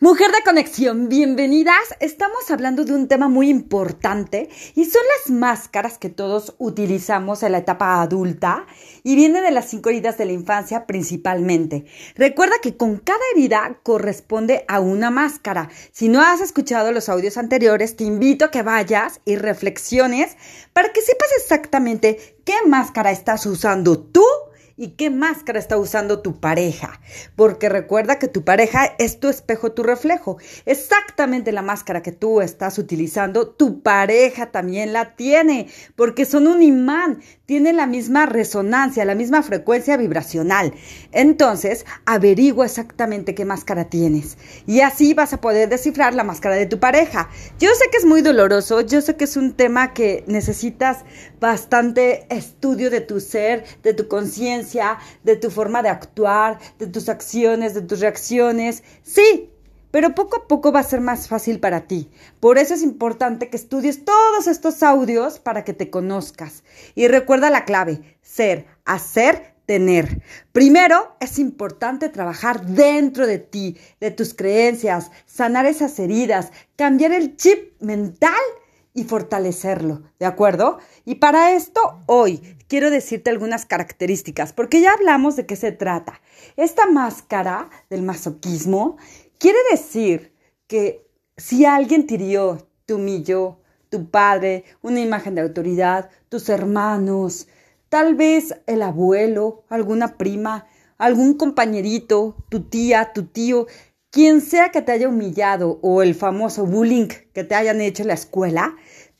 Mujer de conexión, bienvenidas. Estamos hablando de un tema muy importante y son las máscaras que todos utilizamos en la etapa adulta y viene de las cinco heridas de la infancia principalmente. Recuerda que con cada herida corresponde a una máscara. Si no has escuchado los audios anteriores, te invito a que vayas y reflexiones para que sepas exactamente qué máscara estás usando tú y qué máscara está usando tu pareja. Porque recuerda que tu pareja es tu espejo, tu reflejo. Exactamente la máscara que tú estás utilizando, tu pareja también la tiene, porque son un imán, tienen la misma resonancia, la misma frecuencia vibracional. Entonces, averigua exactamente qué máscara tienes. Y así vas a poder descifrar la máscara de tu pareja. Yo sé que es muy doloroso, yo sé que es un tema que necesitas bastante estudio de tu ser, de tu conciencia de tu forma de actuar, de tus acciones, de tus reacciones. Sí, pero poco a poco va a ser más fácil para ti. Por eso es importante que estudies todos estos audios para que te conozcas. Y recuerda la clave, ser, hacer, tener. Primero, es importante trabajar dentro de ti, de tus creencias, sanar esas heridas, cambiar el chip mental y fortalecerlo, ¿de acuerdo? Y para esto, hoy quiero decirte algunas características, porque ya hablamos de qué se trata. Esta máscara del masoquismo quiere decir que si alguien te hirió, te humilló, tu padre, una imagen de autoridad, tus hermanos, tal vez el abuelo, alguna prima, algún compañerito, tu tía, tu tío, quien sea que te haya humillado o el famoso bullying que te hayan hecho en la escuela,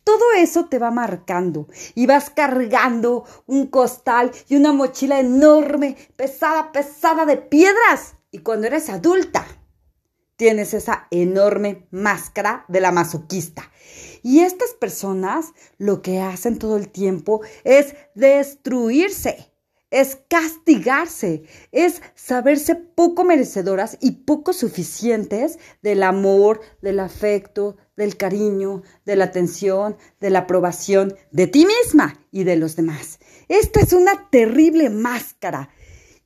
todo eso te va marcando y vas cargando un costal y una mochila enorme, pesada, pesada de piedras. Y cuando eres adulta, tienes esa enorme máscara de la masoquista. Y estas personas lo que hacen todo el tiempo es destruirse es castigarse, es saberse poco merecedoras y poco suficientes del amor, del afecto, del cariño, de la atención, de la aprobación de ti misma y de los demás. Esta es una terrible máscara.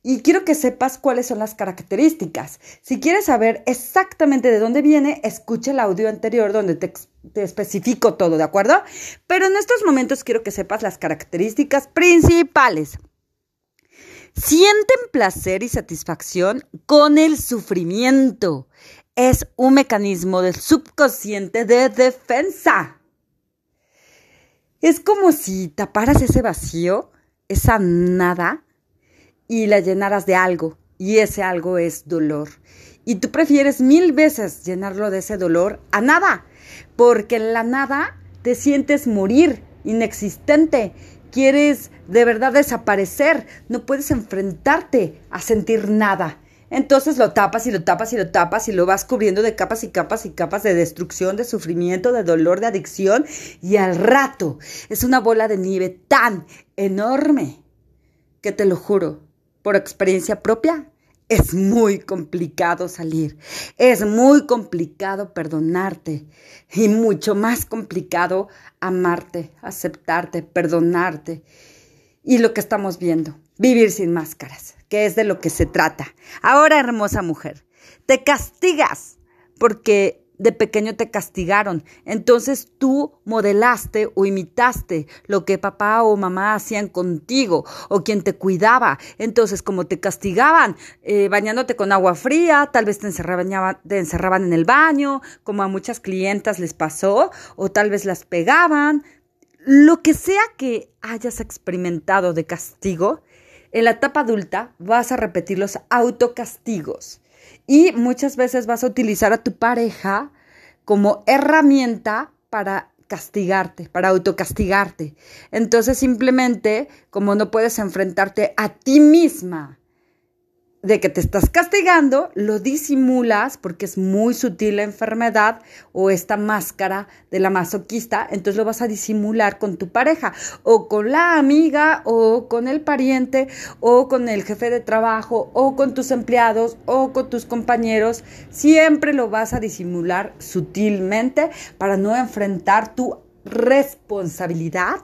Y quiero que sepas cuáles son las características. Si quieres saber exactamente de dónde viene, escucha el audio anterior donde te, te especifico todo, ¿de acuerdo? Pero en estos momentos quiero que sepas las características principales. Sienten placer y satisfacción con el sufrimiento. Es un mecanismo del subconsciente de defensa. Es como si taparas ese vacío, esa nada, y la llenaras de algo. Y ese algo es dolor. Y tú prefieres mil veces llenarlo de ese dolor a nada. Porque en la nada te sientes morir, inexistente, quieres de verdad desaparecer, no puedes enfrentarte a sentir nada. Entonces lo tapas y lo tapas y lo tapas y lo vas cubriendo de capas y capas y capas de destrucción, de sufrimiento, de dolor, de adicción y al rato es una bola de nieve tan enorme que te lo juro, por experiencia propia, es muy complicado salir, es muy complicado perdonarte y mucho más complicado amarte, aceptarte, perdonarte. Y lo que estamos viendo, vivir sin máscaras, que es de lo que se trata. Ahora, hermosa mujer, te castigas porque de pequeño te castigaron. Entonces tú modelaste o imitaste lo que papá o mamá hacían contigo o quien te cuidaba. Entonces, como te castigaban eh, bañándote con agua fría, tal vez te encerraban, te encerraban en el baño, como a muchas clientas les pasó, o tal vez las pegaban. Lo que sea que hayas experimentado de castigo, en la etapa adulta vas a repetir los autocastigos. Y muchas veces vas a utilizar a tu pareja como herramienta para castigarte, para autocastigarte. Entonces simplemente, como no puedes enfrentarte a ti misma de que te estás castigando, lo disimulas porque es muy sutil la enfermedad o esta máscara de la masoquista, entonces lo vas a disimular con tu pareja o con la amiga o con el pariente o con el jefe de trabajo o con tus empleados o con tus compañeros, siempre lo vas a disimular sutilmente para no enfrentar tu responsabilidad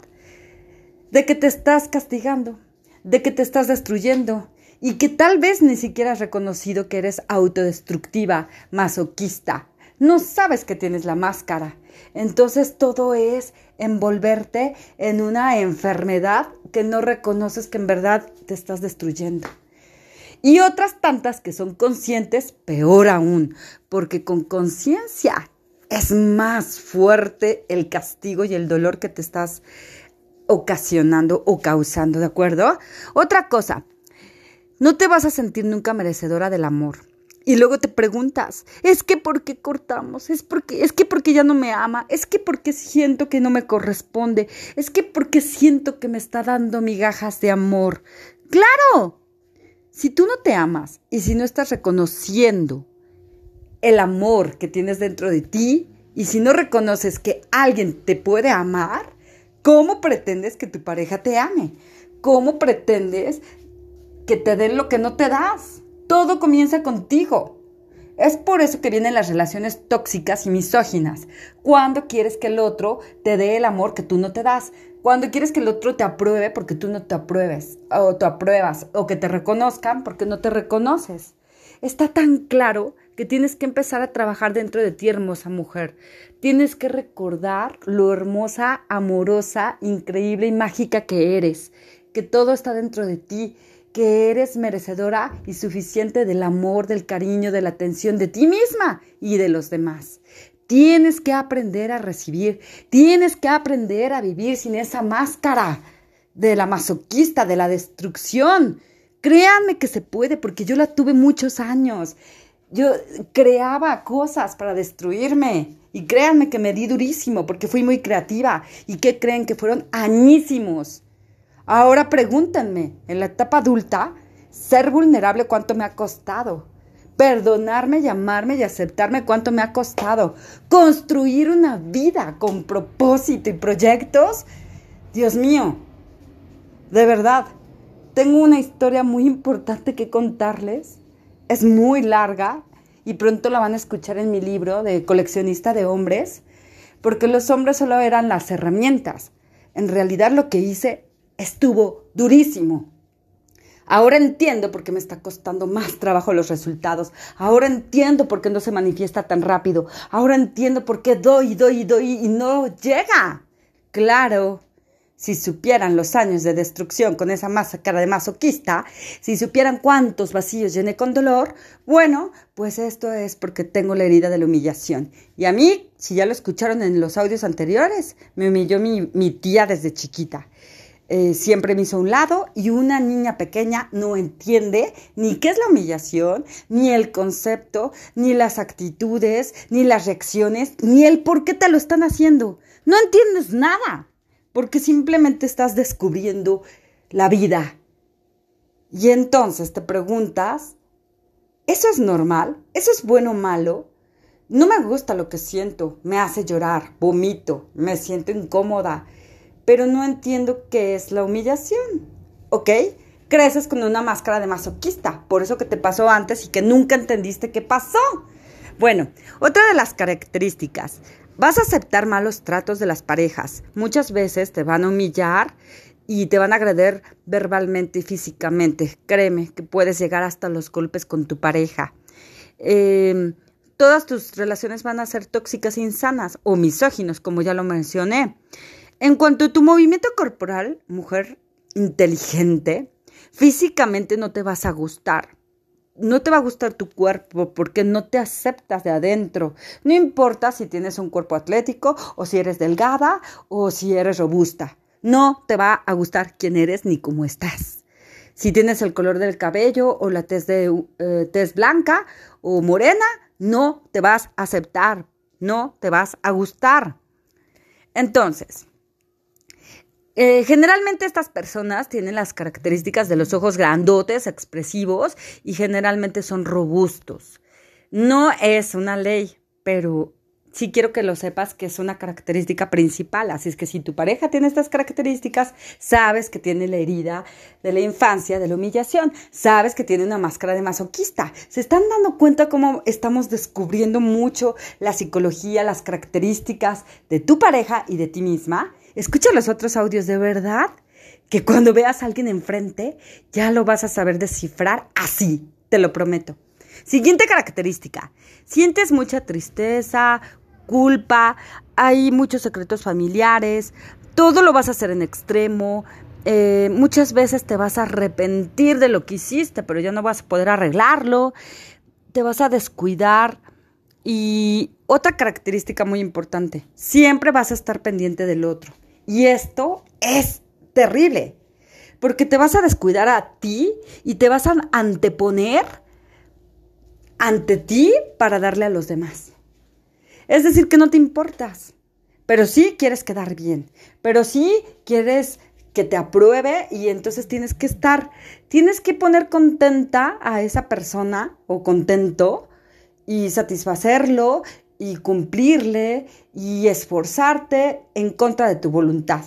de que te estás castigando, de que te estás destruyendo y que tal vez ni siquiera has reconocido que eres autodestructiva, masoquista. No sabes que tienes la máscara. Entonces todo es envolverte en una enfermedad que no reconoces que en verdad te estás destruyendo. Y otras tantas que son conscientes, peor aún, porque con conciencia es más fuerte el castigo y el dolor que te estás ocasionando o causando, ¿de acuerdo? Otra cosa, no te vas a sentir nunca merecedora del amor. Y luego te preguntas, ¿es que por qué cortamos? ¿Es porque es que porque ya no me ama? ¿Es que porque siento que no me corresponde? ¿Es que porque siento que me está dando migajas de amor? Claro. Si tú no te amas y si no estás reconociendo el amor que tienes dentro de ti y si no reconoces que alguien te puede amar, ¿cómo pretendes que tu pareja te ame? ¿Cómo pretendes que te den lo que no te das. Todo comienza contigo. Es por eso que vienen las relaciones tóxicas y misóginas. Cuando quieres que el otro te dé el amor que tú no te das. Cuando quieres que el otro te apruebe porque tú no te apruebes. O te apruebas. O que te reconozcan porque no te reconoces. Está tan claro que tienes que empezar a trabajar dentro de ti, hermosa mujer. Tienes que recordar lo hermosa, amorosa, increíble y mágica que eres. Que todo está dentro de ti que eres merecedora y suficiente del amor, del cariño, de la atención de ti misma y de los demás. Tienes que aprender a recibir, tienes que aprender a vivir sin esa máscara de la masoquista, de la destrucción. Créanme que se puede porque yo la tuve muchos años. Yo creaba cosas para destruirme. Y créanme que me di durísimo porque fui muy creativa. ¿Y qué creen? Que fueron añísimos. Ahora pregúntenme, en la etapa adulta, ser vulnerable cuánto me ha costado. Perdonarme, llamarme y aceptarme cuánto me ha costado. Construir una vida con propósito y proyectos. Dios mío, de verdad, tengo una historia muy importante que contarles. Es muy larga y pronto la van a escuchar en mi libro de coleccionista de hombres, porque los hombres solo eran las herramientas. En realidad lo que hice estuvo durísimo. Ahora entiendo por qué me está costando más trabajo los resultados. Ahora entiendo por qué no se manifiesta tan rápido. Ahora entiendo por qué doy, doy, doy y no llega. Claro, si supieran los años de destrucción con esa máscara de masoquista, si supieran cuántos vacíos llené con dolor, bueno, pues esto es porque tengo la herida de la humillación. Y a mí, si ya lo escucharon en los audios anteriores, me humilló mi, mi tía desde chiquita. Eh, siempre me hizo a un lado y una niña pequeña no entiende ni qué es la humillación, ni el concepto, ni las actitudes, ni las reacciones, ni el por qué te lo están haciendo. No entiendes nada, porque simplemente estás descubriendo la vida. Y entonces te preguntas, ¿eso es normal? ¿Eso es bueno o malo? No me gusta lo que siento, me hace llorar, vomito, me siento incómoda pero no entiendo qué es la humillación, ¿ok? Creces con una máscara de masoquista, por eso que te pasó antes y que nunca entendiste qué pasó. Bueno, otra de las características, vas a aceptar malos tratos de las parejas. Muchas veces te van a humillar y te van a agredir verbalmente y físicamente. Créeme que puedes llegar hasta los golpes con tu pareja. Em, todas tus relaciones van a ser tóxicas e insanas o misóginos, como ya lo mencioné. En cuanto a tu movimiento corporal, mujer inteligente, físicamente no te vas a gustar. No te va a gustar tu cuerpo porque no te aceptas de adentro. No importa si tienes un cuerpo atlético o si eres delgada o si eres robusta. No te va a gustar quién eres ni cómo estás. Si tienes el color del cabello o la tez, de, eh, tez blanca o morena, no te vas a aceptar. No te vas a gustar. Entonces, eh, generalmente estas personas tienen las características de los ojos grandotes, expresivos y generalmente son robustos. No es una ley, pero sí quiero que lo sepas que es una característica principal. Así es que si tu pareja tiene estas características, sabes que tiene la herida de la infancia, de la humillación, sabes que tiene una máscara de masoquista. Se están dando cuenta cómo estamos descubriendo mucho la psicología, las características de tu pareja y de ti misma. Escucha los otros audios de verdad que cuando veas a alguien enfrente ya lo vas a saber descifrar así, te lo prometo. Siguiente característica, sientes mucha tristeza, culpa, hay muchos secretos familiares, todo lo vas a hacer en extremo, eh, muchas veces te vas a arrepentir de lo que hiciste, pero ya no vas a poder arreglarlo, te vas a descuidar. Y otra característica muy importante, siempre vas a estar pendiente del otro. Y esto es terrible, porque te vas a descuidar a ti y te vas a anteponer ante ti para darle a los demás. Es decir, que no te importas, pero sí quieres quedar bien, pero sí quieres que te apruebe y entonces tienes que estar, tienes que poner contenta a esa persona o contento y satisfacerlo y cumplirle y esforzarte en contra de tu voluntad.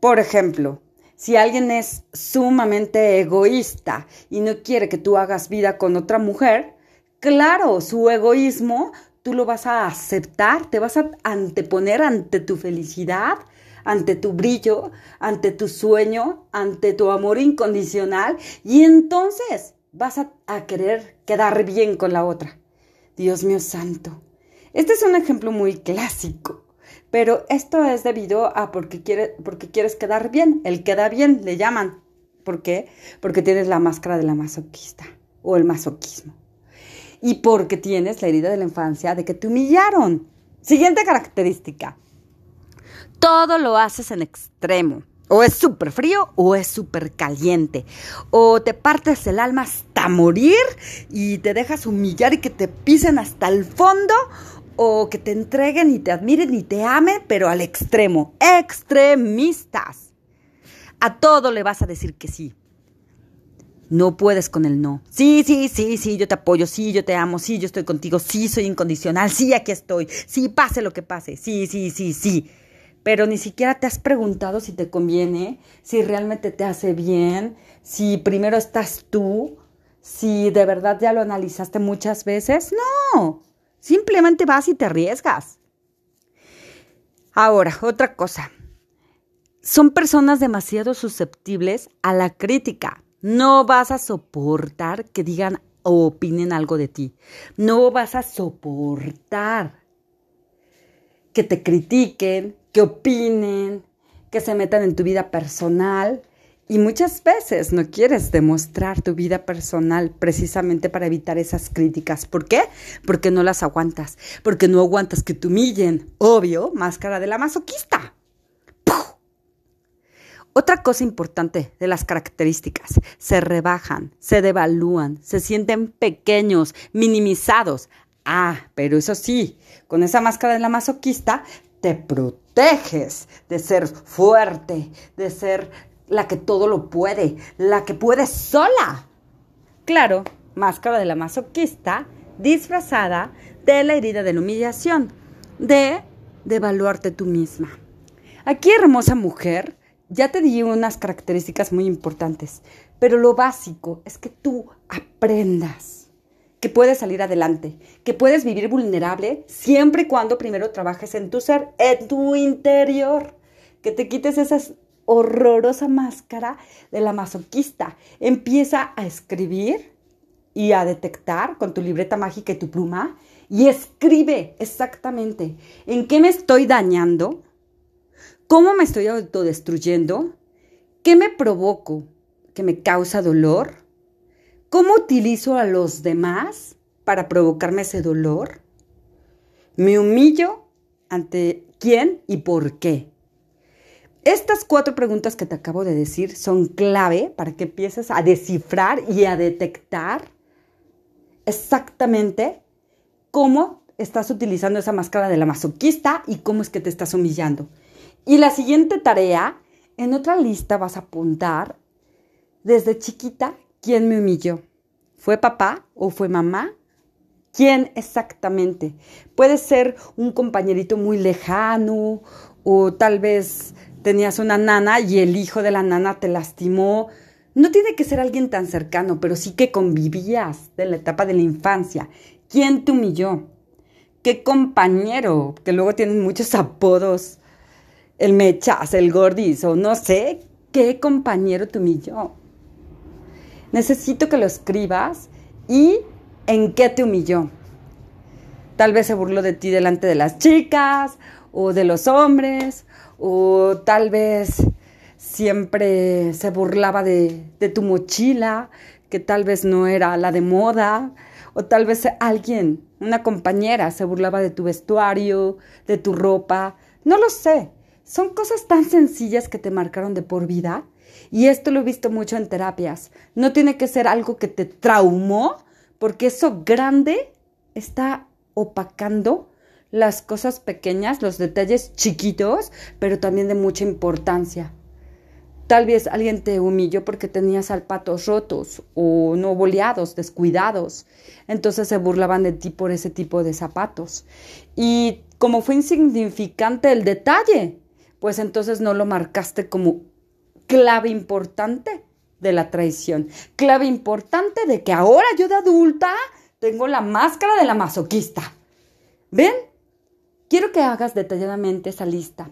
Por ejemplo, si alguien es sumamente egoísta y no quiere que tú hagas vida con otra mujer, claro, su egoísmo tú lo vas a aceptar, te vas a anteponer ante tu felicidad ante tu brillo, ante tu sueño, ante tu amor incondicional y entonces vas a, querer quedar bien con la otra. Dios mío santo. Este es un ejemplo muy clásico, pero esto es debido a porque, porque quieres quedar bien. El queda bien le llaman. ¿Por qué? Porque tienes la máscara de la masoquista o el masoquismo. Y porque tienes la herida de la infancia de que te humillaron. Siguiente característica todo lo haces en extremo. O es súper frío o es súper caliente. O te partes el alma hasta morir y te dejas humillar y que te pisen hasta el fondo. O que te entreguen y te admiren y te amen, pero al extremo. Extremistas. A todo le vas a decir que sí. No puedes con el no. Sí, sí, sí, sí, yo te apoyo, sí, yo te amo, sí, yo estoy contigo, sí, soy incondicional, sí, aquí estoy, sí, pase lo que pase, sí, sí, sí, sí pero ni siquiera te has preguntado si te conviene, si realmente te hace bien, si primero estás tú, si de verdad ya lo analizaste muchas veces. No, simplemente vas y te arriesgas. Ahora, otra cosa. Son personas demasiado susceptibles a la crítica. No vas a soportar que digan o opinen algo de ti. No vas a soportar que te critiquen, que opinen, que se metan en tu vida personal. Y muchas veces no quieres demostrar tu vida personal precisamente para evitar esas críticas. ¿Por qué? Porque no las aguantas. Porque no aguantas que te humillen. Obvio, máscara de la masoquista. Otra cosa importante de las características, se rebajan, se devalúan, se sienten pequeños, minimizados. Ah, pero eso sí, con esa máscara de la masoquista te proteges de ser fuerte, de ser la que todo lo puede, la que puede sola. Claro, máscara de la masoquista disfrazada de la herida de la humillación, de devaluarte tú misma. Aquí, hermosa mujer, ya te di unas características muy importantes, pero lo básico es que tú aprendas que puedes salir adelante, que puedes vivir vulnerable siempre y cuando primero trabajes en tu ser, en tu interior, que te quites esa horrorosa máscara de la masoquista. Empieza a escribir y a detectar con tu libreta mágica y tu pluma y escribe exactamente en qué me estoy dañando, cómo me estoy autodestruyendo, qué me provoco, que me causa dolor ¿Cómo utilizo a los demás para provocarme ese dolor? ¿Me humillo ante quién y por qué? Estas cuatro preguntas que te acabo de decir son clave para que empieces a descifrar y a detectar exactamente cómo estás utilizando esa máscara de la masoquista y cómo es que te estás humillando. Y la siguiente tarea, en otra lista vas a apuntar desde chiquita ¿Quién me humilló? ¿Fue papá o fue mamá? ¿Quién exactamente? Puede ser un compañerito muy lejano o tal vez tenías una nana y el hijo de la nana te lastimó. No tiene que ser alguien tan cercano, pero sí que convivías de la etapa de la infancia. ¿Quién te humilló? ¿Qué compañero? Que luego tienen muchos apodos. El mechas, el gordis o no sé. qué compañero te humilló. Necesito que lo escribas y en qué te humilló. Tal vez se burló de ti delante de las chicas o de los hombres, o tal vez siempre se burlaba de, tu mochila, que tal vez no era la de moda, o tal vez alguien, una compañera, se burlaba de tu vestuario, de tu ropa, no lo sé. Son cosas tan sencillas que te marcaron de por vida. Y esto lo he visto mucho en terapias. No tiene que ser algo que te traumó, porque eso grande está opacando las cosas pequeñas, los detalles chiquitos, pero también de mucha importancia. Tal vez alguien te humilló porque tenías zapatos rotos o no boleados, descuidados. Entonces se burlaban de ti por ese tipo de zapatos. Y como fue insignificante el detalle, pues entonces no lo marcaste como clave importante de la traición. Clave importante de que ahora yo de adulta tengo la máscara de la masoquista. ¿Ven? Quiero que hagas detalladamente esa lista.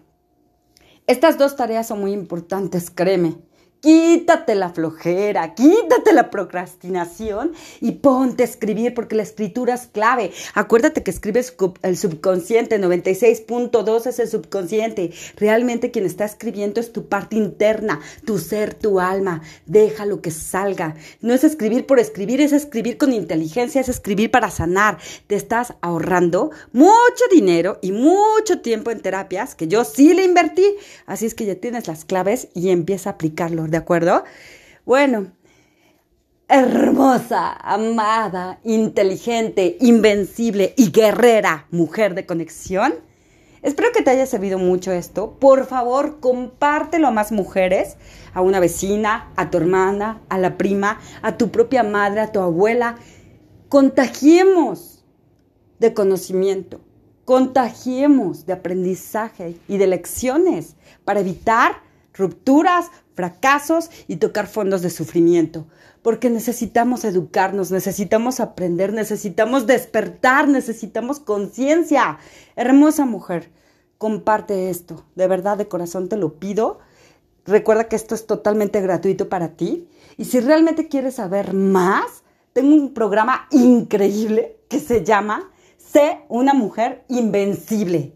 Estas dos tareas son muy importantes, créeme. Quítate la flojera, quítate la procrastinación y ponte a escribir porque la escritura es clave. Acuérdate que escribes el subconsciente, 96.2 es el subconsciente. Realmente quien está escribiendo es tu parte interna, tu ser, tu alma. Déjalo que salga. No es escribir por escribir, es escribir con inteligencia, es escribir para sanar. Te estás ahorrando mucho dinero y mucho tiempo en terapias que yo sí le invertí. Así es que ya tienes las claves y empieza a aplicarlo ¿de acuerdo? Bueno, hermosa, amada, inteligente, invencible y guerrera mujer de conexión. Espero que te haya servido mucho esto. Por favor, compártelo a más mujeres, a una vecina, a tu hermana, a la prima, a tu propia madre, a tu abuela. Contagiemos de conocimiento, contagiemos de aprendizaje y de lecciones para evitar rupturas, fracasos y tocar fondos de sufrimiento. Porque necesitamos educarnos, necesitamos aprender, necesitamos despertar, necesitamos conciencia. Hermosa mujer, comparte esto. De verdad, de corazón te lo pido. Recuerda que esto es totalmente gratuito para ti. Y si realmente quieres saber más, tengo un programa increíble que se llama Sé una mujer invencible.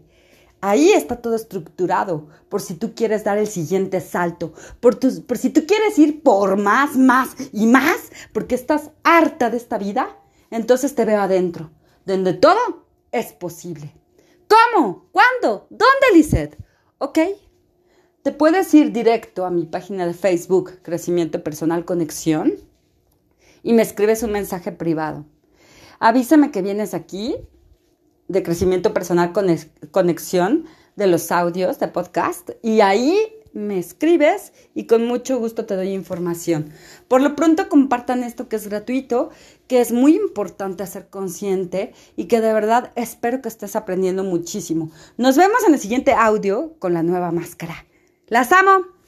Ahí está todo estructurado, por si tú quieres dar el siguiente salto, por, por si tú quieres ir por más, más y más, porque estás harta de esta vida, entonces te veo adentro, donde todo es posible. ¿Cómo? ¿Cuándo? ¿Dónde, Lizeth? Ok. Te puedes ir directo a mi página de Facebook, Crecimiento Personal Conexión, y me escribes un mensaje privado. Avísame que vienes aquí de crecimiento personal con conexión de los audios de podcast y ahí me escribes y con mucho gusto te doy información. Por lo pronto compartan esto que es gratuito, que es muy importante ser consciente y que de verdad espero que estés aprendiendo muchísimo. Nos vemos en el siguiente audio con la nueva máscara. Las amo.